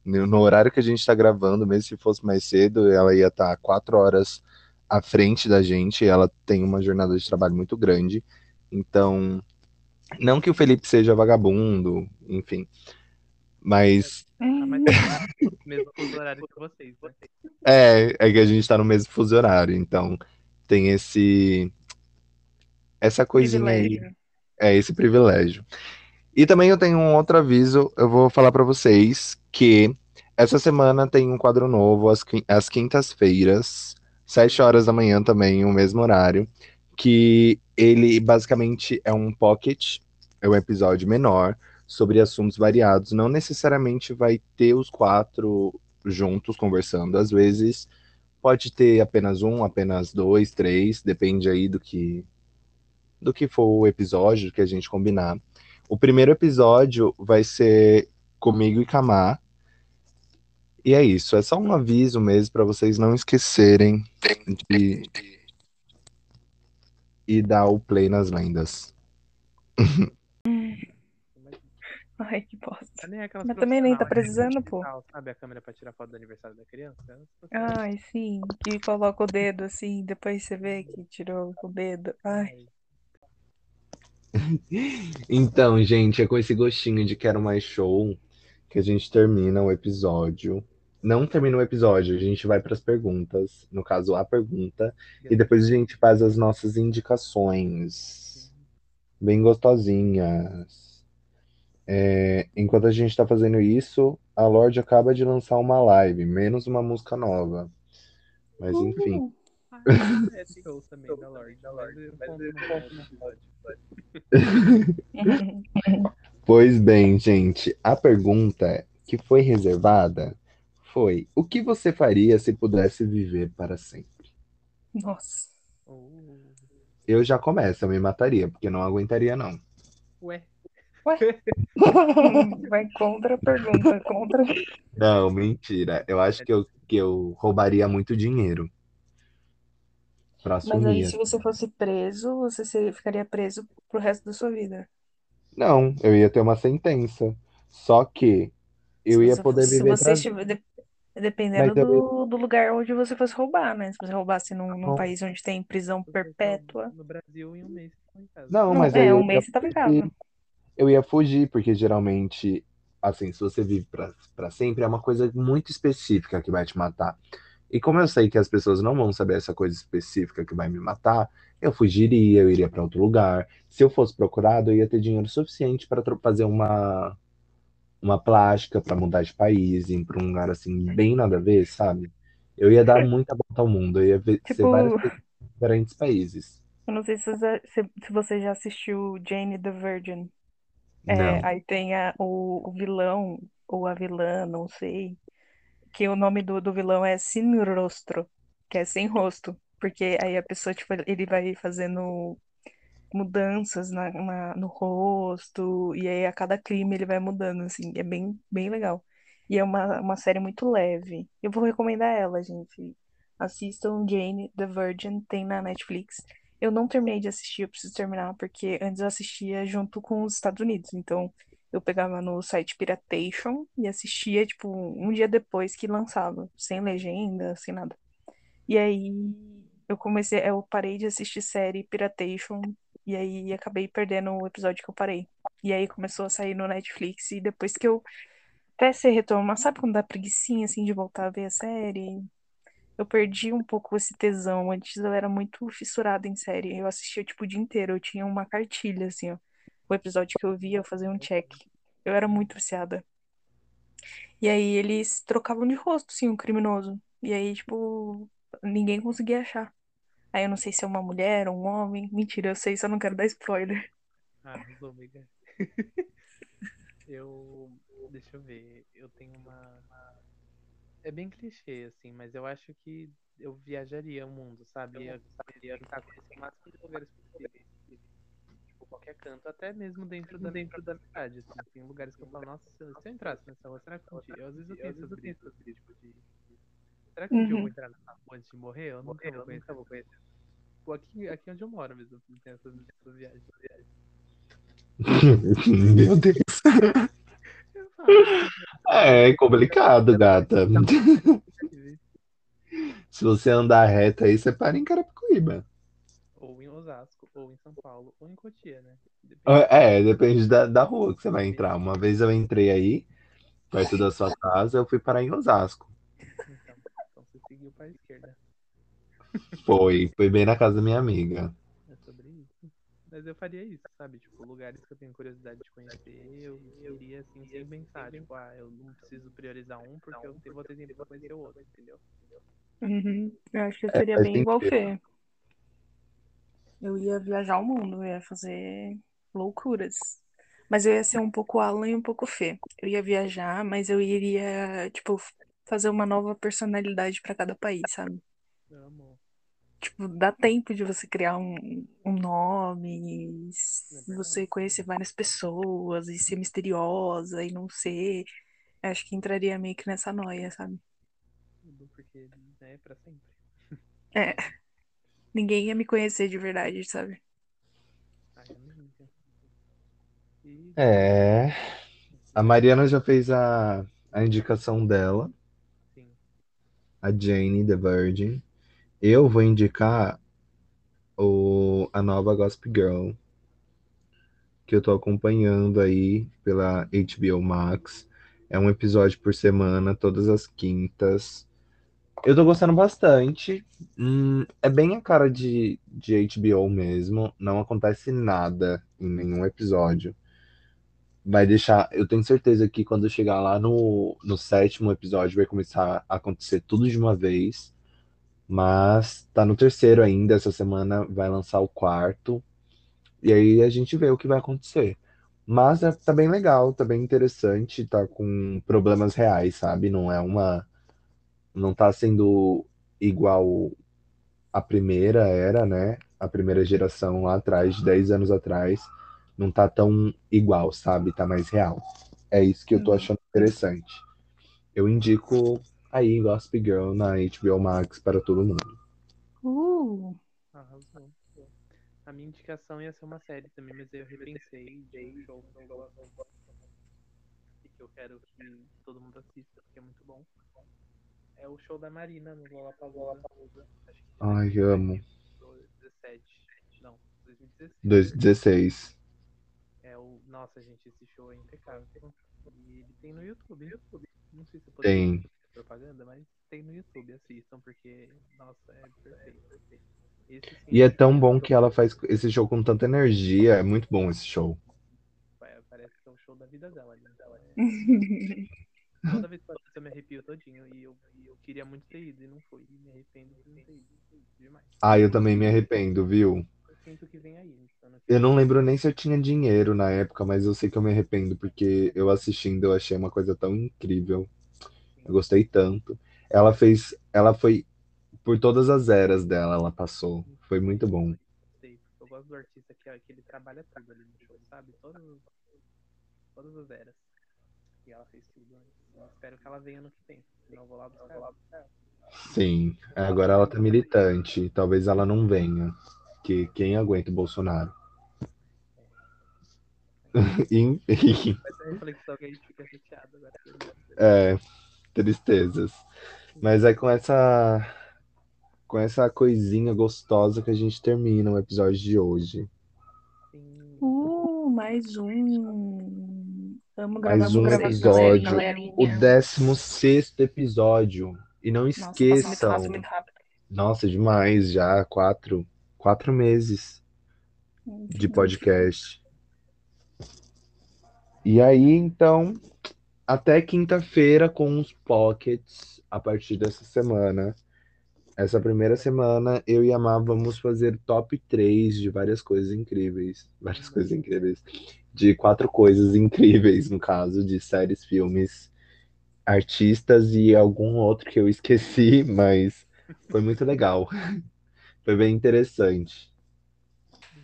no horário que a gente tá gravando, mesmo se fosse mais cedo, ela ia estar quatro horas à frente da gente. E ela tem uma jornada de trabalho muito grande. Então, não que o Felipe seja vagabundo, enfim. Mas Ah, mas tá no mesmo fuso horário que vocês, né? é, é que a gente tá no mesmo fuso horário, então tem esse essa coisinha aí, Privilégio. é esse privilégio. E também eu tenho um outro aviso, eu vou falar pra vocês que essa semana tem um quadro novo às quintas-feiras, sete horas da manhã também, o mesmo horário, que ele basicamente é um pocket, é um episódio menor sobre assuntos variados, não necessariamente vai ter os quatro juntos conversando, às vezes pode ter apenas um, apenas dois, três, depende aí do que do que for o episódio que a gente combinar. O primeiro episódio vai ser comigo e Kamar. E é isso, é só um aviso mesmo para vocês não esquecerem de e dar o play nas lendas. Ai, que bosta. aquelas Mas também nem tá né? precisando, pô. Digital, Sabe a câmera pra tirar foto do aniversário da criança? Ai, sim. Que coloca o dedo assim, depois você vê que tirou o dedo. Ai. Então, gente, é com esse gostinho de quero mais show que a gente termina o episódio. Não termina o episódio, a gente vai para as perguntas, no caso a pergunta, e depois a gente faz as nossas indicações, bem gostosinhas. É, enquanto a gente está fazendo isso, a Lorde acaba de lançar uma live, menos uma música nova. Mas enfim. Uhul. É também da Lorde. Mas eu. Pois bem, gente, a pergunta que foi reservada foi: o que você faria se pudesse viver para sempre? Nossa. Oh, Eu já começo, eu me mataria, porque não aguentaria, não. Ué, Vai contra a pergunta, contra. Não, mentira. Eu acho que eu, que eu roubaria muito dinheiro. Pra Mas aí, assumir. se você fosse preso, você seria- ficaria preso pro resto da sua vida. Não, eu ia ter uma sentença. Só que eu Se ia você poder fosse- viver se pra... você estiver, de- dependendo Mas eu- do, do lugar onde você fosse roubar, né? Se você roubasse num, num Não. país onde tem prisão vocês perpétua. No Brasil, em um mês, estão em casa. Não, Não, mas é, aí eu um ia mês você tava em casa. fugir. Eu ia fugir, porque geralmente, assim, se você vive pra, pra sempre, é uma coisa muito específica que vai te matar. E como eu sei que as pessoas não vão saber essa coisa específica que vai me matar, eu fugiria, eu iria pra outro lugar. Se eu fosse procurado, eu ia ter dinheiro suficiente para fazer uma uma plástica, pra mudar de país, ir pra um lugar assim bem nada a ver, sabe? Eu ia dar muita volta ao mundo, eu ia ver, ser Tipo, pessoas em diferentes países. eu não sei se você, se, se você já assistiu Jane the Virgin. É, aí tem a- o, o vilão, ou a vilã, não sei, que o nome do, do vilão é Sin Rostro, que é sem rosto. Porque aí a pessoa, tipo, ele vai fazendo mudanças na, na- no rosto, e aí a cada crime ele vai mudando, assim, é bem, bem legal. E é uma, uma série muito leve. Eu vou recomendar ela, gente. Assistam Jane the Virgin, tem na Netflix. Eu não terminei de assistir, eu preciso terminar, porque antes eu assistia junto com os Estados Unidos. Então, eu pegava no site Piratation e assistia, tipo, um dia depois que lançava, sem legenda, sem nada. E aí eu comecei, eu parei de assistir série Piratation e aí acabei perdendo o episódio que eu parei. E aí começou a sair no Netflix e depois que eu até se retomar, sabe quando dá preguicinha assim de voltar a ver a série? Eu perdi um pouco esse tesão. Antes eu era muito fissurada em série. Eu assistia tipo o dia inteiro, eu tinha uma cartilha assim, ó. O episódio que eu via, eu fazia um check. Eu era muito viciada. E aí eles trocavam de rosto, sim, o criminoso. E aí, tipo, ninguém conseguia achar. Aí eu não sei se é uma mulher ou um homem. Mentira, eu sei, só não quero dar spoiler. Ah, arrasou, amiga. Eu. Deixa eu ver. Eu tenho uma. É bem clichê, assim, mas eu acho que eu viajaria o mundo, sabe? Eu conhecer o máximo de lugares possíveis. Qualquer canto, até mesmo dentro da, dentro da cidade, assim. Tem lugares que eu falo, nossa, se eu, se eu entrasse nessa rua, será que um dia... Eu, às vezes eu tenho essas brisas, tipo, de... Será que um dia eu Uhum. vou entrar nessa rua antes de morrer? Eu nunca vou conhecer. Vou conhecer. Tipo, aqui, aqui onde eu moro mesmo, tem essas, essas viagens. Meu Deus. Eu falo, É complicado, gata. Se você andar reto aí, você para em Carapicuíba. Ou em Osasco, ou em São Paulo, ou em Cotia, né? Depende. É, depende da, da rua que você vai entrar. Uma vez eu entrei aí, perto da sua casa, eu fui parar em Osasco. Então, então você seguiu para a esquerda. Foi, foi bem na casa da minha amiga. É sobre isso. Mas eu faria isso, sabe? Tipo, lugares que eu tenho curiosidade de conhecer, eu iria assim, sem pensar. Tipo, ah, eu não preciso priorizar um porque eu vou ter tempo pra conhecer o outro, entendeu? Uhum. Eu acho que eu seria faz bem igual o. Fê. Eu ia viajar o mundo, eu ia fazer loucuras. Mas eu ia ser um pouco Alan e um pouco Fê. Eu ia viajar, mas eu iria, tipo, fazer uma nova personalidade pra cada país, sabe? Amo. Tipo, dá tempo de você criar um, um nome, s- você conhecer várias pessoas e ser misteriosa e não ser. Eu Acho que entraria meio que nessa noia, sabe? Tudo porque é pra sempre. É, ninguém ia me conhecer de verdade, sabe? E É. A Mariana já fez a, a indicação dela, sim, a Jane the Virgin. Eu vou indicar o, a nova Gossip Girl, que eu tô acompanhando aí pela HBO Max. É um episódio por semana, todas as quintas. Eu tô gostando bastante. Hum, é bem a cara de, de HBO mesmo. Não acontece nada em nenhum episódio. Vai deixar. Eu tenho certeza que quando chegar lá no, no sétimo episódio vai começar a acontecer tudo de uma vez. Mas tá no terceiro ainda. Essa semana vai lançar o quarto. E aí a gente vê o que vai acontecer. Mas é, tá bem legal, tá bem interessante, tá com problemas reais, sabe? Não é uma. Não tá sendo igual a primeira era, né? A primeira geração lá atrás, de 10 anos atrás. Não tá tão igual, sabe? Tá mais real. É isso que eu tô Uhum. achando interessante. Eu indico aí Gossip Girl na HBO Max para todo mundo. Uh, arrasou. A minha indicação ia ser uma série também, mas eu repensei de show que eu gosto e que eu quero que todo mundo assista, porque é muito bom. É o show da Marina no Lollapalooza. Acho que Ai, amo. 2017. Não, 2016. 2016. É o. Nossa, gente, esse show é impecável. E ele tem no YouTube. YouTube. Não sei se eu poderia Tem. fazer propaganda, mas tem no YouTube. Assistam, porque, nossa, é perfeito. Esse sim E é tão bom que ela faz esse show com tanta energia. É muito bom esse show. é- Parece que é o show da vida dela. ali. Toda vez que eu eu me arrepio todinho. E eu, e eu queria muito ter ido e não fui. E me arrependo de não ter ido. Demais. Ah, eu também me arrependo, viu? Eu sinto que vem aí. Então não Eu não lembro nem se eu tinha dinheiro na época, mas eu sei que eu me arrependo, porque eu assistindo eu achei uma coisa tão incrível. Eu gostei tanto. Ela fez. Ela foi. Por todas as eras dela, ela passou. Foi muito bom. sei. Eu gosto do artista que, que ele trabalha tudo ali no show, sabe? Todas, todas as eras. E ela fez tudo antes. Eu espero que ela venha no que tem. Senão eu vou lá buscar. ela. Sim. Agora ela tá militante. Talvez ela não venha. Que quem aguenta o Bolsonaro? Essa reflexão que a gente fica chateado agora. É, tristezas. Mas é com essa com essa coisinha gostosa que a gente termina o episódio de hoje. Sim. Uh, mais um. Vamos gravar, Mais um gravar episódio. O 16 episódio. E não Nossa, muito esqueçam. rápido, muito. Nossa, demais já. Quatro, quatro meses de podcast. E aí, então, até quinta-feira com os pockets a partir dessa semana. Essa primeira semana, eu e a Má vamos fazer top 3 de várias coisas incríveis. Várias coisas incríveis. De quatro coisas incríveis, no caso, de séries, filmes, artistas e algum outro que eu esqueci, mas foi muito legal. Foi bem interessante.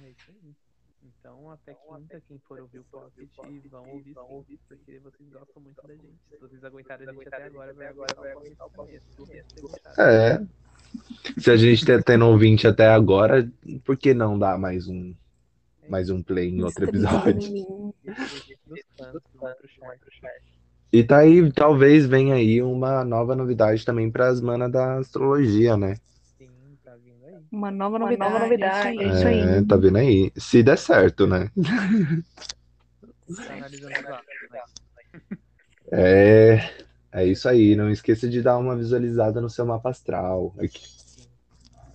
É isso aí. Então, até quinta, quem for ouvir o Pocket, vão ouvir sim, porque vocês gostam muito da gente. Se vocês aguentaram a gente até agora, vai aguentar o também. É. Se a gente tá tendo ouvinte até agora, por que não dar mais um, mais um play em outro episódio? E tá aí, talvez venha aí uma nova novidade também para as manas da astrologia, né? Sim, tá vindo aí. Uma nova Uma novidade. nova novidade. É isso aí. É, tá vendo aí? Se der certo, né? Tá né? É, é isso aí. Não esqueça de dar uma visualizada no seu mapa astral. Aqui. Sim.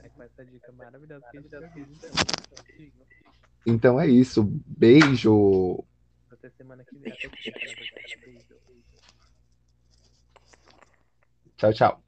É com essa dica maravilhosa que a gente já fez, então. Então é isso. Beijo. Até semana que vem. Quinta, na verdade. Beijo. Tchau, tchau.